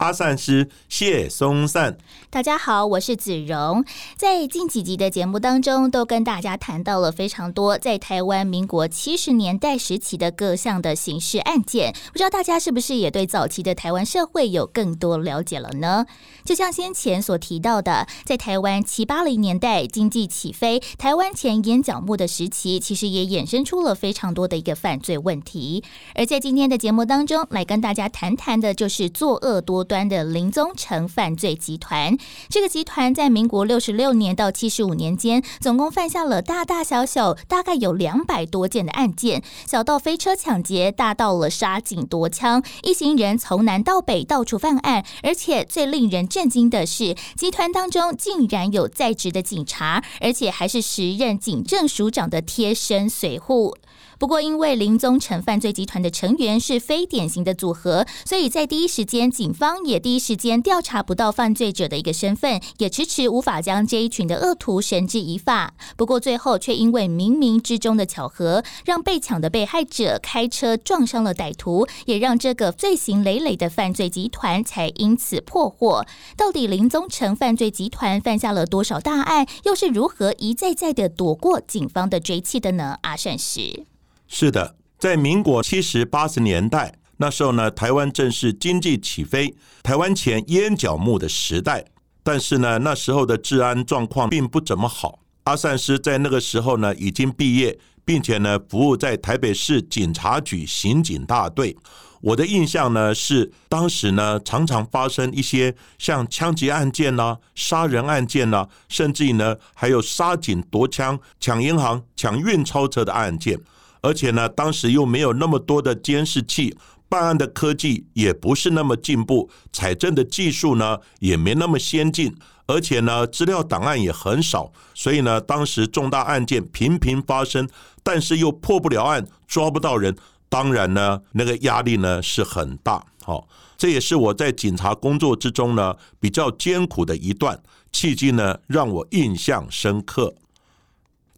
阿善师谢松善。大家好，我是子荣。在近几集的节目当中，都跟大家谈到了非常多在台湾民国七十年代时期的各项的刑事案件。不知道大家是不是也对早期的台湾社会有更多了解了呢？就像先前所提到的，在台湾七八零年代经济起飞、台湾前烟角目的时期，其实也衍生出了非常多的一个犯罪问题。而在今天的节目当中，来跟大家谈谈的就是作恶多端的林宗成犯罪集团。这个集团在民国六十六年到七十五年间，总共犯下了大大小小大概有两百多件的案件，小到飞车抢劫，大到了杀警夺枪，一行人从南到北到处犯案，而且最令人震惊的是，集团当中竟然有在职的警察，而且还是时任警政署长的贴身随护。不过，因为林宗成犯罪集团的成员是非典型的组合，所以在第一时间，警方也第一时间调查不到犯罪者的一个身份，也迟迟无法将这一群的恶徒绳之以法。不过，最后却因为冥冥之中的巧合，让被抢的被害者开车撞伤了歹徒，也让这个罪行累累的犯罪集团才因此破获。到底林宗成犯罪集团犯下了多少大案，又是如何一再再的躲过警方的追缉的呢？阿善时。是的，在民国七十八十年代，那时候呢，台湾正是经济起飞、台湾前烟角木的时代。但是呢，那时候的治安状况并不怎么好。阿善师在那个时候呢，已经毕业，并且呢，服务在台北市警察局刑警大队。我的印象呢，是当时呢，常常发生一些像枪击案件呐、杀人案件呐，甚至于呢，还有杀警夺枪、抢银行、抢运钞车的案件。而且呢，当时又没有那么多的监视器，办案的科技也不是那么进步，采证的技术呢也没那么先进，而且呢，资料档案也很少，所以呢，当时重大案件频频发生，但是又破不了案，抓不到人，当然呢，那个压力呢是很大。好，这也是我在警察工作之中呢比较艰苦的一段契机呢，让我印象深刻。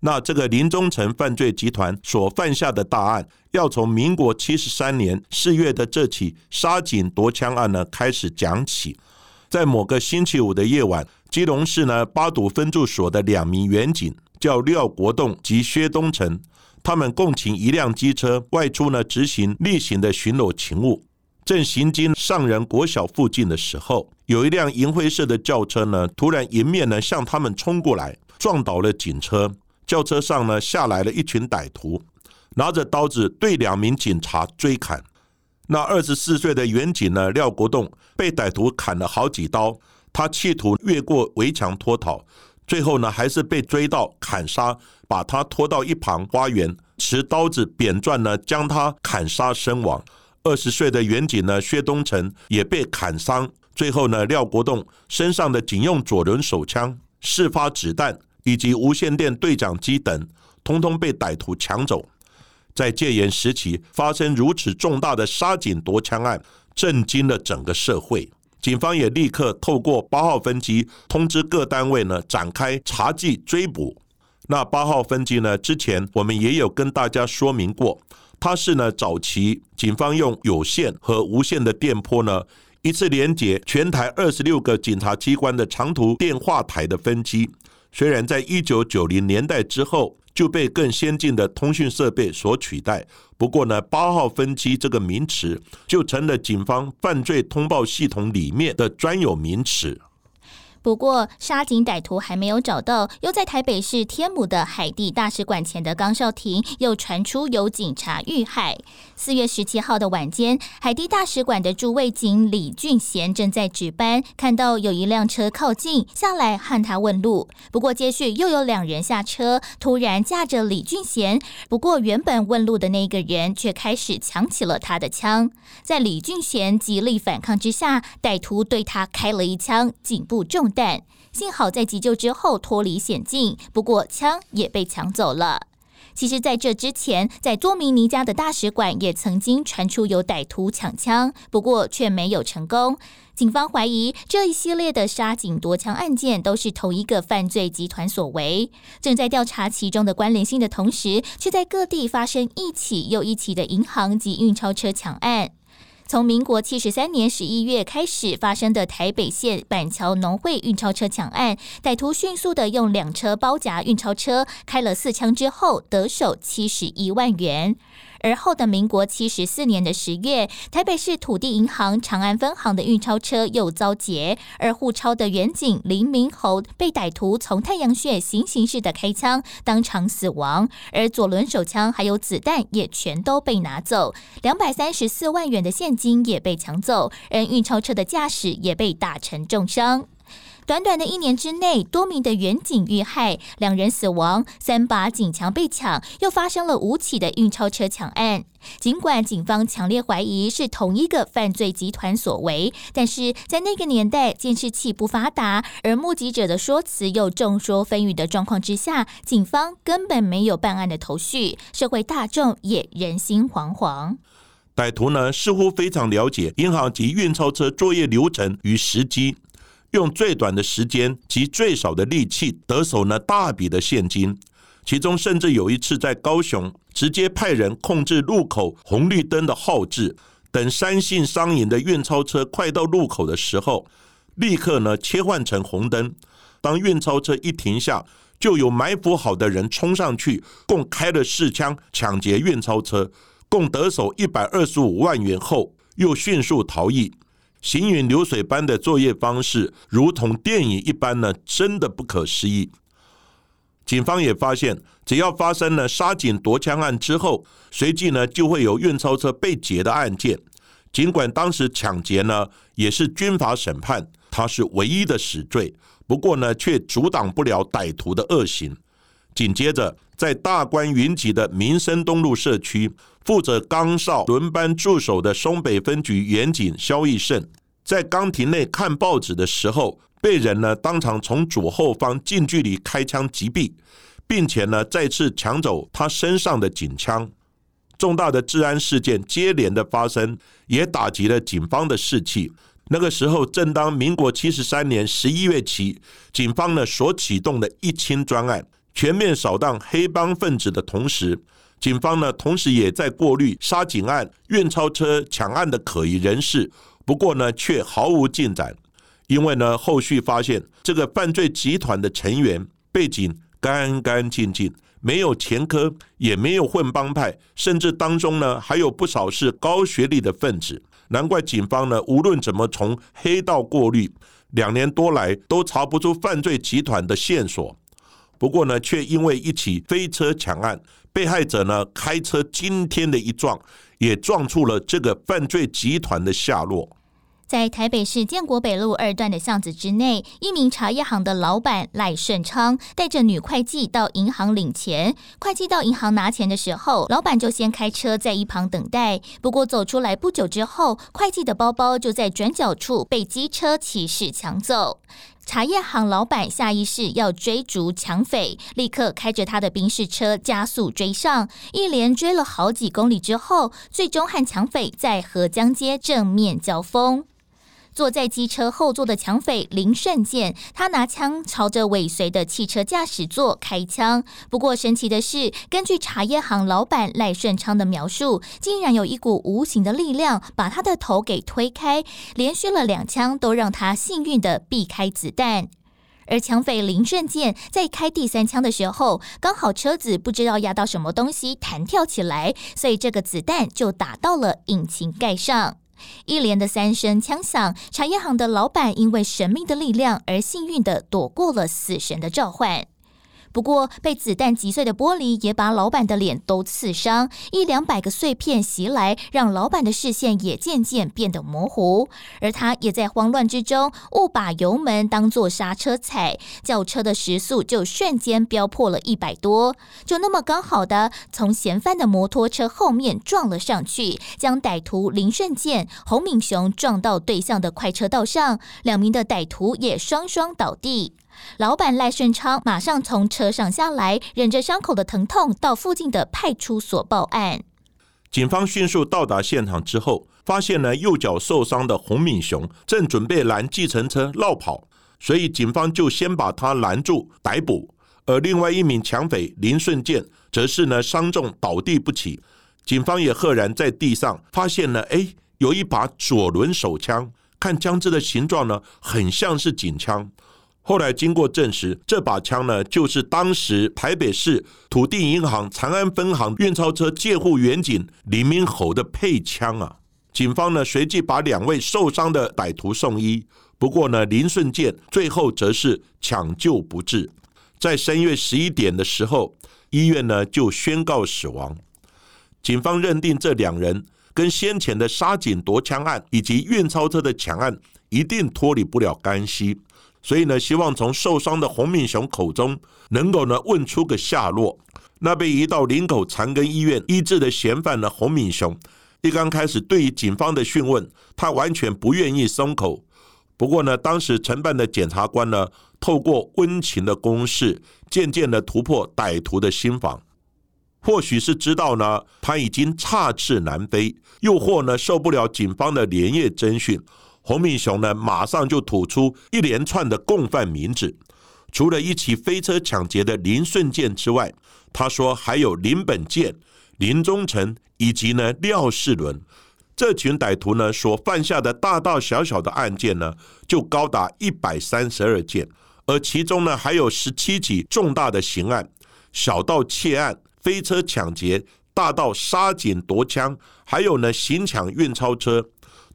那这个林宗成犯罪集团所犯下的大案，要从民国七十三年四月的这起杀警夺枪案呢开始讲起。在某个星期五的夜晚，基隆市呢八堵分驻所的两名员警叫廖国栋及薛东成，他们共请一辆机车外出呢执行例行的巡逻勤务。正行经上仁国小附近的时候，有一辆银灰色的轿车呢突然迎面呢向他们冲过来，撞倒了警车。轿车上呢下来了一群歹徒，拿着刀子对两名警察追砍。那二十四岁的员警呢廖国栋被歹徒砍了好几刀，他企图越过围墙脱逃，最后呢还是被追到砍杀，把他拖到一旁花园，持刀子扁钻呢将他砍杀身亡。二十岁的员警呢薛东成也被砍伤，最后呢廖国栋身上的警用左轮手枪事发子弹。以及无线电对讲机等，通通被歹徒抢走。在戒严时期发生如此重大的杀警夺枪案，震惊了整个社会。警方也立刻透过八号分机通知各单位呢，展开查缉追捕。那八号分机呢，之前我们也有跟大家说明过，它是呢早期警方用有线和无线的电波呢，一次连接全台二十六个警察机关的长途电话台的分机。虽然在一九九零年代之后就被更先进的通讯设备所取代，不过呢，八号分机这个名词就成了警方犯罪通报系统里面的专有名词。不过，杀警歹徒还没有找到，又在台北市天母的海地大使馆前的岗哨亭又传出有警察遇害。四月十七号的晚间，海地大使馆的驻卫警李俊贤正在值班，看到有一辆车靠近，下来和他问路。不过，接续又有两人下车，突然架着李俊贤。不过，原本问路的那个人却开始抢起了他的枪。在李俊贤极力反抗之下，歹徒对他开了一枪，颈部中。弹。幸好在急救之后脱离险境，不过枪也被抢走了。其实，在这之前，在多米尼加的大使馆也曾经传出有歹徒抢枪，不过却没有成功。警方怀疑这一系列的杀警夺枪案件都是同一个犯罪集团所为，正在调查其中的关联性的同时，却在各地发生一起又一起的银行及运钞车抢案。从民国七十三年十一月开始发生的台北县板桥农会运钞车抢案，歹徒迅速的用两车包夹运钞车，开了四枪之后得手七十一万元。而后的民国七十四年的十月，台北市土地银行长安分行的运钞车又遭劫，而护钞的远警林明侯被歹徒从太阳穴行刑式的开枪，当场死亡。而左轮手枪还有子弹也全都被拿走，两百三十四万元的现金也被抢走，而运钞车的驾驶也被打成重伤。短短的一年之内，多名的远警遇害，两人死亡，三把警枪被抢，又发生了五起的运钞车抢案。尽管警方强烈怀疑是同一个犯罪集团所为，但是在那个年代，监视器不发达，而目击者的说辞又众说纷纭的状况之下，警方根本没有办案的头绪，社会大众也人心惶惶。歹徒呢，似乎非常了解银行及运钞车作业流程与时机。用最短的时间及最少的力气得手呢大笔的现金，其中甚至有一次在高雄直接派人控制路口红绿灯的号志，等三信商银的运钞车快到路口的时候，立刻呢切换成红灯。当运钞车一停下，就有埋伏好的人冲上去，共开了四枪抢劫运钞车，共得手一百二十五万元后，又迅速逃逸。行云流水般的作业方式，如同电影一般呢，真的不可思议。警方也发现，只要发生了杀警夺枪案之后，随即呢就会有运钞车被劫的案件。尽管当时抢劫呢也是军法审判，他是唯一的死罪，不过呢却阻挡不了歹徒的恶行。紧接着，在大观云集的民生东路社区，负责岗哨轮班驻守的松北分局员警肖义胜，在岗亭内看报纸的时候，被人呢当场从左后方近距离开枪击毙，并且呢再次抢走他身上的警枪。重大的治安事件接连的发生，也打击了警方的士气。那个时候，正当民国七十三年十一月起，警方呢所启动的一清专案。全面扫荡黑帮分子的同时，警方呢，同时也在过滤杀警案、运钞车抢案的可疑人士。不过呢，却毫无进展，因为呢，后续发现这个犯罪集团的成员背景干干净净，没有前科，也没有混帮派，甚至当中呢，还有不少是高学历的分子。难怪警方呢，无论怎么从黑道过滤，两年多来都查不出犯罪集团的线索。不过呢，却因为一起飞车抢案，被害者呢开车惊天的一撞，也撞出了这个犯罪集团的下落。在台北市建国北路二段的巷子之内，一名茶叶行的老板赖顺昌带着女会计到银行领钱。会计到银行拿钱的时候，老板就先开车在一旁等待。不过走出来不久之后，会计的包包就在转角处被机车骑士抢走。茶叶行老板下意识要追逐抢匪，立刻开着他的宾士车加速追上，一连追了好几公里之后，最终和抢匪在河江街正面交锋。坐在机车后座的抢匪林顺健，他拿枪朝着尾随的汽车驾驶座开枪。不过神奇的是，根据茶叶行老板赖顺昌的描述，竟然有一股无形的力量把他的头给推开，连续了两枪都让他幸运的避开子弹。而抢匪林顺健在开第三枪的时候，刚好车子不知道压到什么东西弹跳起来，所以这个子弹就打到了引擎盖上。一连的三声枪响，茶叶行的老板因为神秘的力量而幸运的躲过了死神的召唤。不过被子弹击碎的玻璃也把老板的脸都刺伤，一两百个碎片袭来，让老板的视线也渐渐变得模糊。而他也在慌乱之中误把油门当作刹车踩，轿车的时速就瞬间飙破了一百多，就那么刚好的从嫌犯的摩托车后面撞了上去，将歹徒林顺健、洪敏雄撞到对向的快车道上，两名的歹徒也双双倒地。老板赖顺昌马上从车上下来，忍着伤口的疼痛，到附近的派出所报案。警方迅速到达现场之后，发现呢右脚受伤的洪敏雄正准备拦计程车绕跑，所以警方就先把他拦住逮捕。而另外一名抢匪林顺健则是呢伤重倒地不起。警方也赫然在地上发现了，哎，有一把左轮手枪，看枪支的形状呢，很像是警枪。后来经过证实，这把枪呢，就是当时台北市土地银行长安分行运钞车借户员警李明侯的配枪啊。警方呢，随即把两位受伤的歹徒送医，不过呢，林顺健最后则是抢救不治，在深夜十一点的时候，医院呢就宣告死亡。警方认定这两人跟先前的杀警夺枪案以及运钞车的抢案一定脱离不了干系。所以呢，希望从受伤的洪敏雄口中能够呢问出个下落。那被移到林口长庚医院医治的嫌犯呢，洪敏雄一刚开始对于警方的讯问，他完全不愿意松口。不过呢，当时承办的检察官呢，透过温情的攻势，渐渐的突破歹徒的心防。或许是知道呢，他已经插翅难飞，又或呢受不了警方的连夜侦讯。洪敏雄呢，马上就吐出一连串的共犯名字，除了一起飞车抢劫的林顺健之外，他说还有林本健、林忠成以及呢廖世伦。这群歹徒呢所犯下的大大小小的案件呢，就高达一百三十二件，而其中呢还有十七起重大的刑案，小到窃案、飞车抢劫，大到杀警夺枪，还有呢行抢运钞车。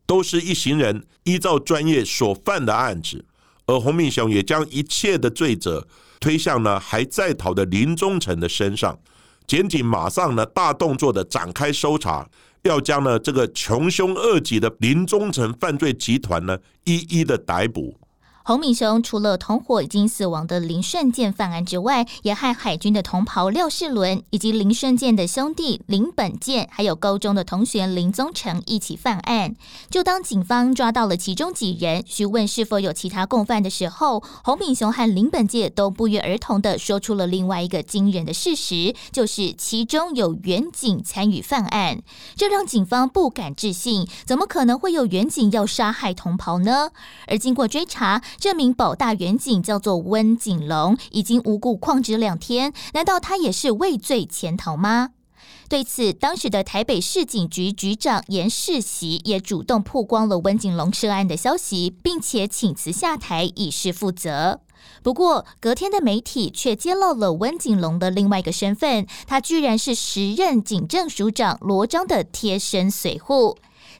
都是一行人依照专业所犯的案子，而洪明雄也将一切的罪责推向了还在逃的林忠成的身上。检警马上呢大动作的展开搜查，要将呢这个穷凶恶极的林忠成犯罪集团呢一一的逮捕。洪敏雄除了同伙已经死亡的林顺健犯案之外，也害海军的同袍廖世伦以及林顺健的兄弟林本健，还有高中的同学林宗成一起犯案。就当警方抓到了其中几人，询问是否有其他共犯的时候，洪敏雄和林本健都不约而同的说出了另外一个惊人的事实，就是其中有远景参与犯案。这让警方不敢置信，怎么可能会有远景要杀害同袍呢？而经过追查。这名保大远警叫做温景龙，已经无故旷职两天，难道他也是畏罪潜逃吗？对此，当时的台北市警局局长严世袭也主动曝光了温景龙涉案的消息，并且请辞下台以示负责。不过，隔天的媒体却揭露了温景龙的另外一个身份，他居然是时任警政署长罗章的贴身随护。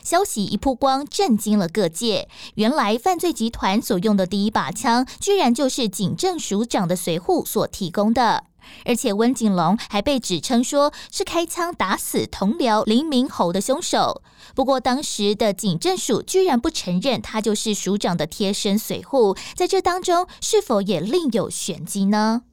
消息一曝光，震惊了各界。原来犯罪集团所用的第一把枪，居然就是警政署长的随护所提供的。而且温景龙还被指称说是开枪打死同僚林明侯的凶手。不过当时的警政署居然不承认他就是署长的贴身随护，在这当中是否也另有玄机呢？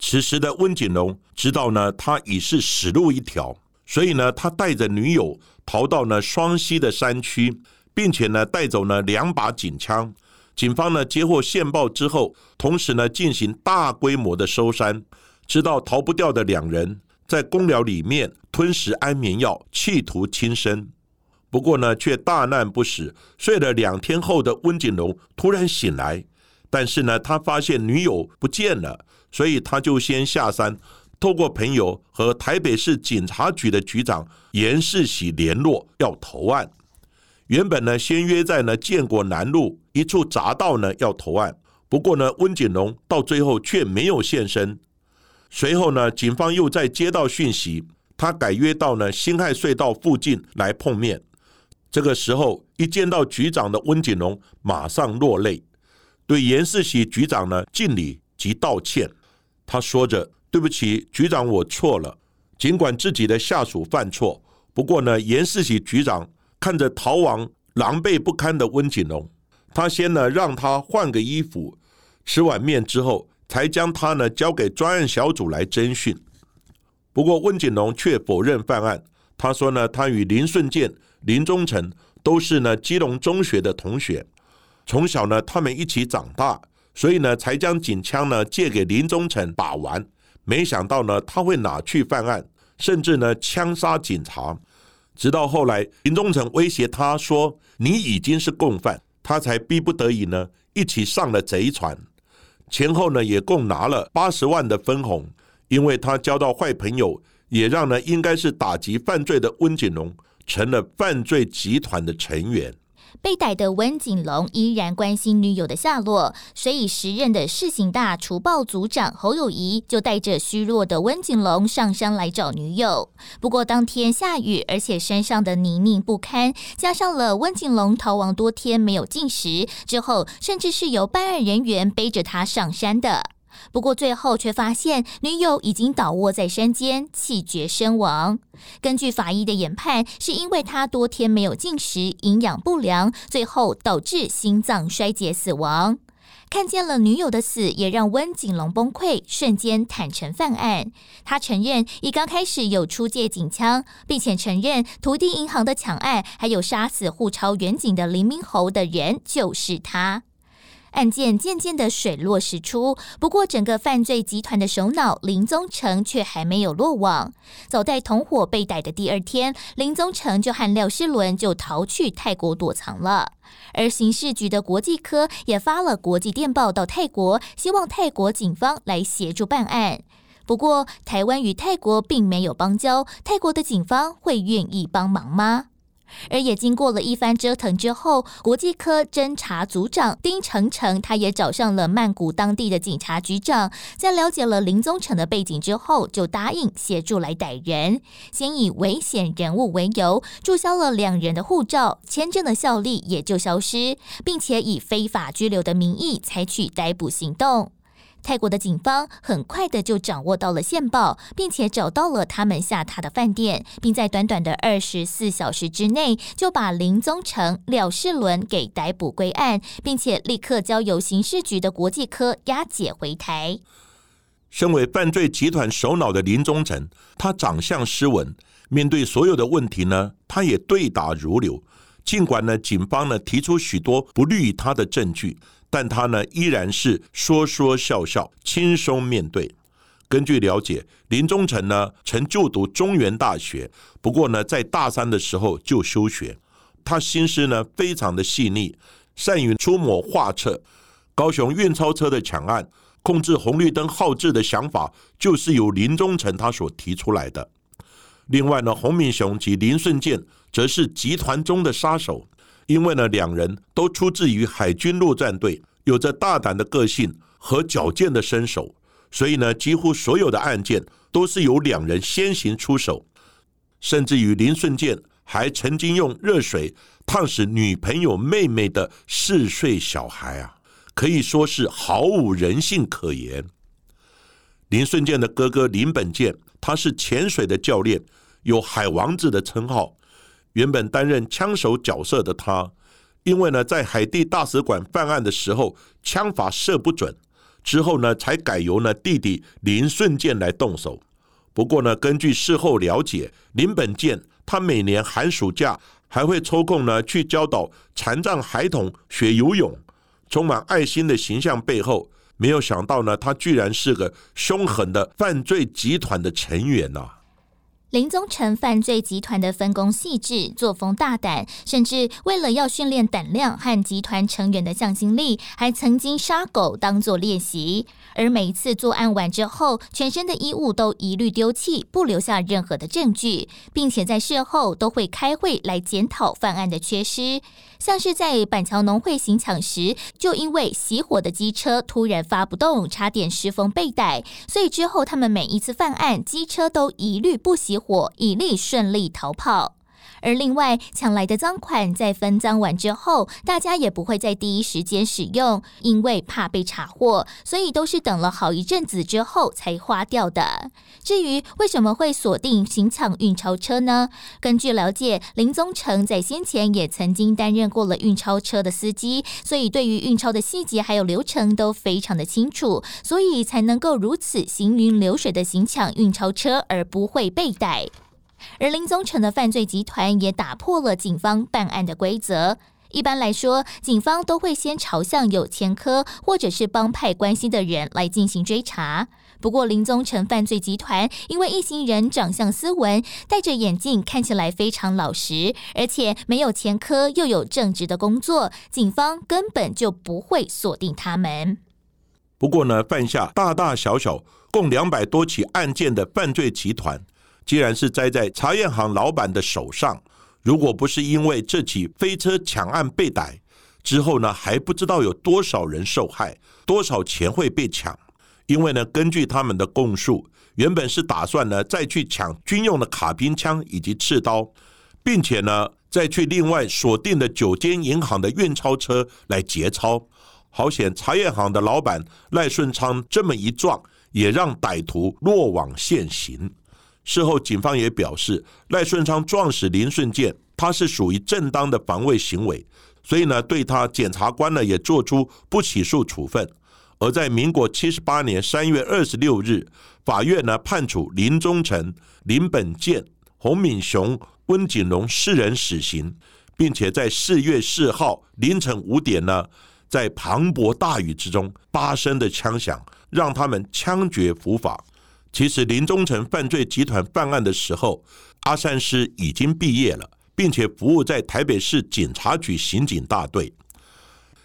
此时的温景龙知道呢，他已是死路一条，所以呢，他带着女友。逃到呢双溪的山区，并且呢带走呢两把警枪。警方呢接获线报之后，同时呢进行大规模的搜山，知道逃不掉的两人在公寮里面吞食安眠药，企图轻生。不过呢却大难不死，睡了两天后的温景龙突然醒来，但是呢他发现女友不见了，所以他就先下山。透过朋友和台北市警察局的局长严世喜联络，要投案。原本呢，先约在呢建国南路一处匝道呢要投案。不过呢，温景龙到最后却没有现身。随后呢，警方又在接到讯息，他改约到呢辛亥隧道附近来碰面。这个时候，一见到局长的温景龙马上落泪，对严世喜局长呢敬礼及道歉。他说着：“对不起，局长，我错了。”尽管自己的下属犯错，不过呢，严世喜局长看着逃亡狼狈不堪的温景龙，他先呢让他换个衣服，吃碗面之后，才将他呢交给专案小组来侦讯。不过温景龙却否认犯案，他说呢，他与林顺健、林忠诚都是呢基隆中学的同学，从小呢他们一起长大，所以呢才将警枪呢借给林忠诚把玩。没想到呢，他会哪去犯案，甚至呢枪杀警察。直到后来，林忠诚威胁他说：“你已经是共犯。”他才逼不得已呢，一起上了贼船。前后呢，也共拿了八十万的分红。因为他交到坏朋友，也让呢应该是打击犯罪的温景龙成了犯罪集团的成员。被逮的温景龙依然关心女友的下落，所以时任的市刑大除暴组长侯友谊就带着虚弱的温景龙上山来找女友。不过当天下雨，而且山上的泥泞不堪，加上了温景龙逃亡多天没有进食，之后甚至是由办案人员背着他上山的。不过最后却发现女友已经倒卧在山间，气绝身亡。根据法医的研判，是因为他多天没有进食，营养不良，最后导致心脏衰竭死亡。看见了女友的死，也让温景龙崩溃，瞬间坦诚犯案。他承认一刚开始有出借警枪，并且承认土地银行的抢案，还有杀死护超远景的林明侯的人就是他。案件渐渐的水落石出，不过整个犯罪集团的首脑林宗成却还没有落网。早在同伙被逮的第二天，林宗成就和廖世伦就逃去泰国躲藏了。而刑事局的国际科也发了国际电报到泰国，希望泰国警方来协助办案。不过，台湾与泰国并没有邦交，泰国的警方会愿意帮忙吗？而也经过了一番折腾之后，国际科侦查组长丁成成，他也找上了曼谷当地的警察局长，在了解了林宗成的背景之后，就答应协助来逮人。先以危险人物为由，注销了两人的护照，签证的效力也就消失，并且以非法拘留的名义采取逮捕行动。泰国的警方很快的就掌握到了线报，并且找到了他们下榻的饭店，并在短短的二十四小时之内就把林宗成、廖世伦给逮捕归案，并且立刻交由刑事局的国际科押解回台。身为犯罪集团首脑的林宗成，他长相斯文，面对所有的问题呢，他也对答如流。尽管呢，警方呢提出许多不利于他的证据。但他呢，依然是说说笑笑，轻松面对。根据了解，林忠诚呢曾就读中原大学，不过呢，在大三的时候就休学。他心思呢非常的细腻，善于出谋划策。高雄运钞车的抢案，控制红绿灯号志的想法，就是由林忠诚他所提出来的。另外呢，洪明雄及林顺健则是集团中的杀手。因为呢，两人都出自于海军陆战队，有着大胆的个性和矫健的身手，所以呢，几乎所有的案件都是由两人先行出手。甚至于林顺健还曾经用热水烫死女朋友妹妹的四岁小孩啊，可以说是毫无人性可言。林顺健的哥哥林本健，他是潜水的教练，有海王子的称号。原本担任枪手角色的他，因为呢在海地大使馆犯案的时候枪法射不准，之后呢才改由呢弟弟林顺健来动手。不过呢，根据事后了解，林本健他每年寒暑假还会抽空呢去教导残障孩童学游泳，充满爱心的形象背后，没有想到呢他居然是个凶狠的犯罪集团的成员呐。林宗成犯罪集团的分工细致，作风大胆，甚至为了要训练胆量和集团成员的向心力，还曾经杀狗当做练习。而每一次作案完之后，全身的衣物都一律丢弃，不留下任何的证据，并且在事后都会开会来检讨犯案的缺失。像是在板桥农会行抢时，就因为熄火的机车突然发不动，差点失风被逮，所以之后他们每一次犯案，机车都一律不熄火，以利顺利逃跑。而另外抢来的赃款在分赃完之后，大家也不会在第一时间使用，因为怕被查获，所以都是等了好一阵子之后才花掉的。至于为什么会锁定行抢运钞车呢？根据了解，林宗成在先前也曾经担任过了运钞车的司机，所以对于运钞的细节还有流程都非常的清楚，所以才能够如此行云流水的行抢运钞车而不会被逮。而林宗成的犯罪集团也打破了警方办案的规则。一般来说，警方都会先朝向有前科或者是帮派关系的人来进行追查。不过，林宗成犯罪集团因为一行人长相斯文，戴着眼镜，看起来非常老实，而且没有前科，又有正直的工作，警方根本就不会锁定他们。不过呢，犯下大大小小共两百多起案件的犯罪集团，既然是栽在茶叶行老板的手上，如果不是因为这起飞车抢案被逮之后呢，还不知道有多少人受害，多少钱会被抢。因为呢，根据他们的供述，原本是打算呢再去抢军用的卡宾枪以及刺刀，并且呢再去另外锁定的九间银行的运钞车来劫钞。好险，茶叶行的老板赖顺昌这么一撞，也让歹徒落网现形。事后警方也表示，赖顺昌撞死林顺健，他是属于正当的防卫行为，所以呢，对他检察官呢也做出不起诉处分。而在民国七十八年三月二十六日，法院呢判处林宗成、林本健、洪敏雄、温景龙四人死刑，并且在四月四号凌晨五点呢，在磅礴大雨之中，八声的枪响让他们枪决伏法。其实林宗成犯罪集团犯案的时候，阿善师已经毕业了，并且服务在台北市警察局刑警大队。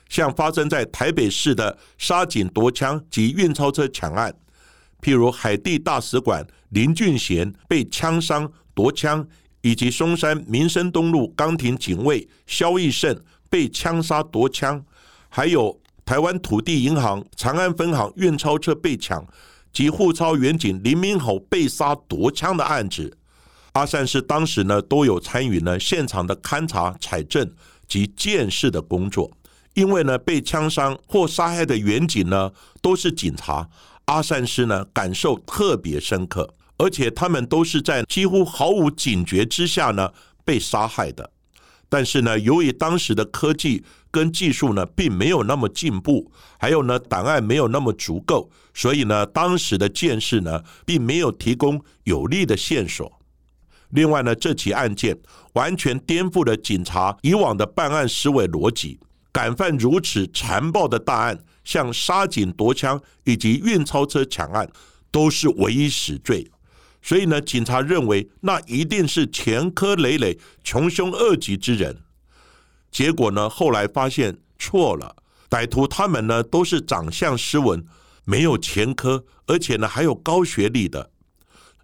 像发生在台北市的杀警夺枪及运钞车抢案，譬如海地大使馆林俊贤被枪伤夺枪，以及松山民生东路岗亭警卫肖义胜被枪杀夺枪，还有台湾土地银行长安分行运钞车被抢及沪超远警林明侯被杀夺枪的案子，阿善是当时呢都有参与呢现场的勘查采证及监视的工作。因为呢，被枪伤或杀害的远警呢，都是警察。阿善师呢，感受特别深刻，而且他们都是在几乎毫无警觉之下呢被杀害的。但是呢，由于当时的科技跟技术呢，并没有那么进步，还有呢，档案没有那么足够，所以呢，当时的监视呢，并没有提供有力的线索。另外呢，这起案件完全颠覆了警察以往的办案思维逻辑。敢犯如此残暴的大案，像杀警夺枪以及运钞车抢案，都是唯一死罪。所以呢，警察认为那一定是前科累累、穷凶恶极之人。结果呢，后来发现错了，歹徒他们呢都是长相斯文、没有前科，而且呢还有高学历的。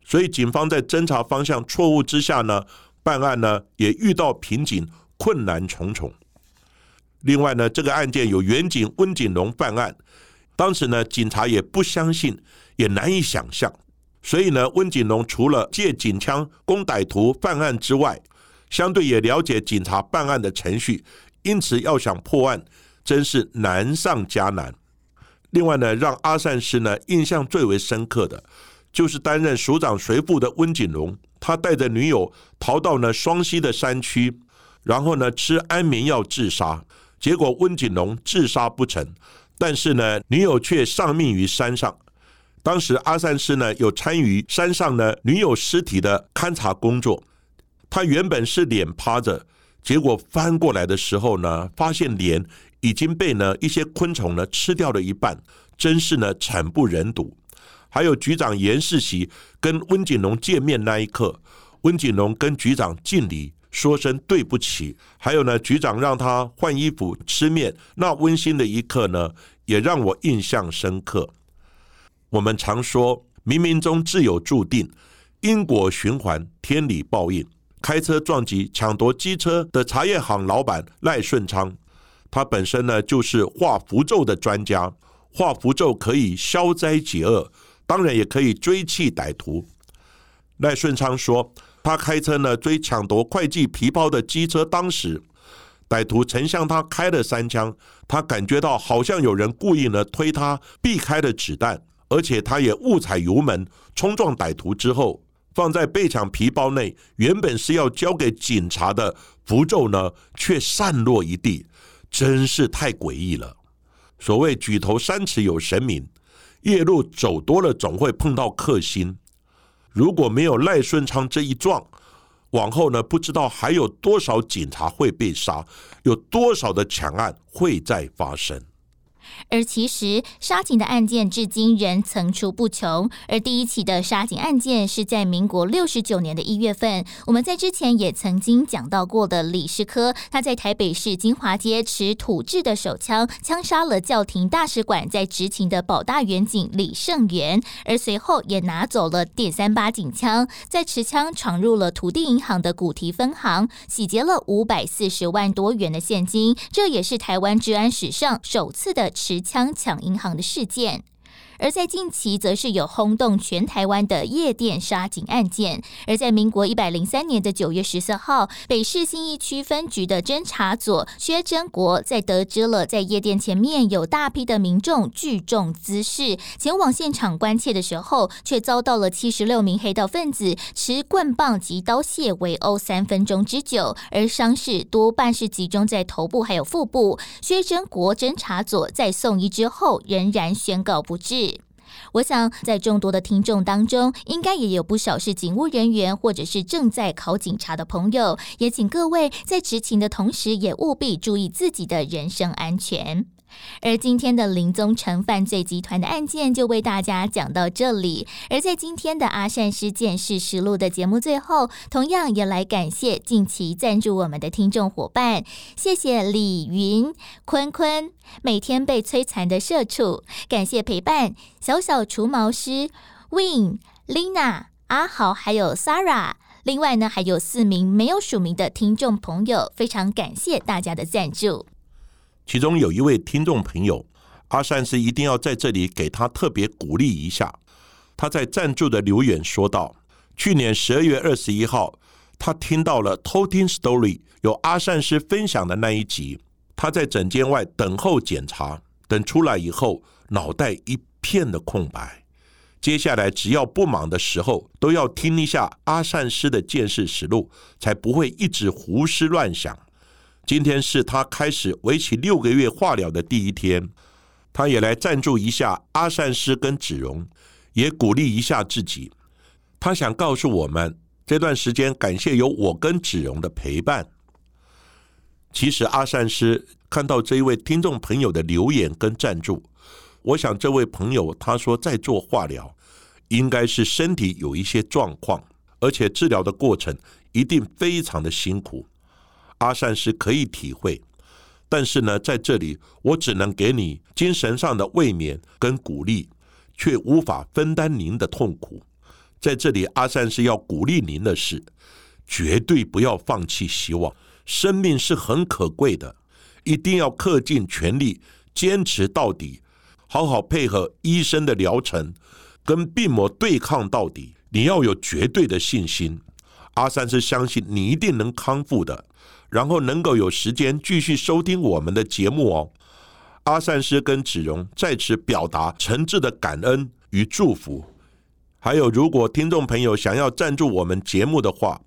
所以警方在侦查方向错误之下呢，办案呢也遇到瓶颈，困难重重。另外呢，这个案件有远警温景龙犯案，当时呢，警察也不相信，也难以想象，所以呢，温景龙除了借警枪攻歹徒犯案之外，相对也了解警察办案的程序，因此要想破案，真是难上加难。另外呢，让阿善师呢印象最为深刻的，就是担任署长随部的温景龙，他带着女友逃到呢双溪的山区，然后呢吃安眠药自杀。结果温景龙自杀不成，但是呢，女友却丧命于山上。当时阿善师呢有参与山上呢女友尸体的勘察工作。他原本是脸趴着，结果翻过来的时候呢，发现脸已经被呢一些昆虫呢吃掉了一半，真是呢惨不忍睹。还有局长严世袭跟温景龙见面那一刻，温景龙跟局长敬礼。说声对不起，还有呢，局长让他换衣服吃面，那温馨的一刻呢，也让我印象深刻。我们常说冥冥中自有注定，因果循环，天理报应。开车撞击抢夺机车的茶叶行老板赖顺昌，他本身呢就是画符咒的专家，画符咒可以消灾解厄，当然也可以追气歹徒。赖顺昌说。他开车呢追抢夺会计皮包的机车，当时歹徒曾向他开了三枪，他感觉到好像有人故意呢推他避开了子弹，而且他也误踩油门冲撞歹徒之后，放在被抢皮包内原本是要交给警察的符咒呢，却散落一地，真是太诡异了。所谓举头三尺有神明，夜路走多了总会碰到克星。如果没有赖顺昌这一撞，往后呢，不知道还有多少警察会被杀，有多少的抢案会再发生。而其实杀警的案件至今仍层出不穷。而第一起的杀警案件是在民国六十九年的一月份，我们在之前也曾经讲到过的李世科，他在台北市金华街持土制的手枪枪杀了教廷大使馆在执勤的保大员警李胜元，而随后也拿走了点三八警枪，在持枪闯入了土地银行的古提分行，洗劫了五百四十万多元的现金，这也是台湾治安史上首次的。持枪抢银行的事件。而在近期，则是有轰动全台湾的夜店杀警案件。而在民国一百零三年的九月十四号，北市信义区分局的侦查组薛真国，在得知了在夜店前面有大批的民众聚众滋事，前往现场关切的时候，却遭到了七十六名黑道分子持棍棒及刀械围殴三分钟之久，而伤势多半是集中在头部还有腹部。薛真国侦查组在送医之后，仍然宣告不治。我想，在众多的听众当中，应该也有不少是警务人员，或者是正在考警察的朋友。也请各位在执勤的同时，也务必注意自己的人身安全。而今天的林宗成犯罪集团的案件就为大家讲到这里。而在今天的阿善师见事实录的节目最后，同样也来感谢近期赞助我们的听众伙伴，谢谢李云、坤坤，每天被摧残的社畜，感谢陪伴小小除毛师 Win、Lina、阿豪还有 Sara。另外呢，还有四名没有署名的听众朋友，非常感谢大家的赞助。其中有一位听众朋友，阿善是一定要在这里给他特别鼓励一下。他在赞助的留言说道：“去年十二月二十一号，他听到了偷听 story 有阿善师分享的那一集，他在诊间外等候检查，等出来以后，脑袋一片的空白。接下来只要不忙的时候，都要听一下阿善师的见识实录，才不会一直胡思乱想。”今天是他开始为期六个月化疗的第一天，他也来赞助一下阿善师跟子荣，也鼓励一下自己。他想告诉我们，这段时间感谢有我跟子荣的陪伴。其实阿善师看到这一位听众朋友的留言跟赞助，我想这位朋友他说在做化疗，应该是身体有一些状况，而且治疗的过程一定非常的辛苦。阿善是可以体会，但是呢，在这里我只能给你精神上的慰勉跟鼓励，却无法分担您的痛苦。在这里，阿善是要鼓励您的是，绝对不要放弃希望，生命是很可贵的，一定要恪尽全力，坚持到底，好好配合医生的疗程，跟病魔对抗到底。你要有绝对的信心，阿善是相信你一定能康复的。然后能够有时间继续收听我们的节目哦。阿善师跟子荣在此表达诚挚的感恩与祝福。还有，如果听众朋友想要赞助我们节目的话，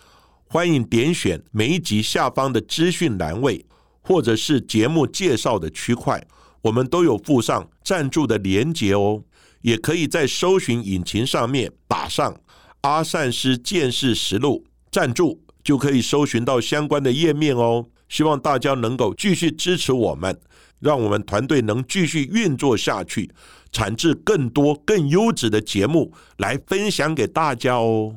欢迎点选每一集下方的资讯栏位，或者是节目介绍的区块，我们都有附上赞助的连结哦。也可以在搜寻引擎上面打上“阿善师见识实录”赞助。就可以搜寻到相关的页面哦。希望大家能够继续支持我们，让我们团队能继续运作下去，产制更多更优质的节目来分享给大家哦。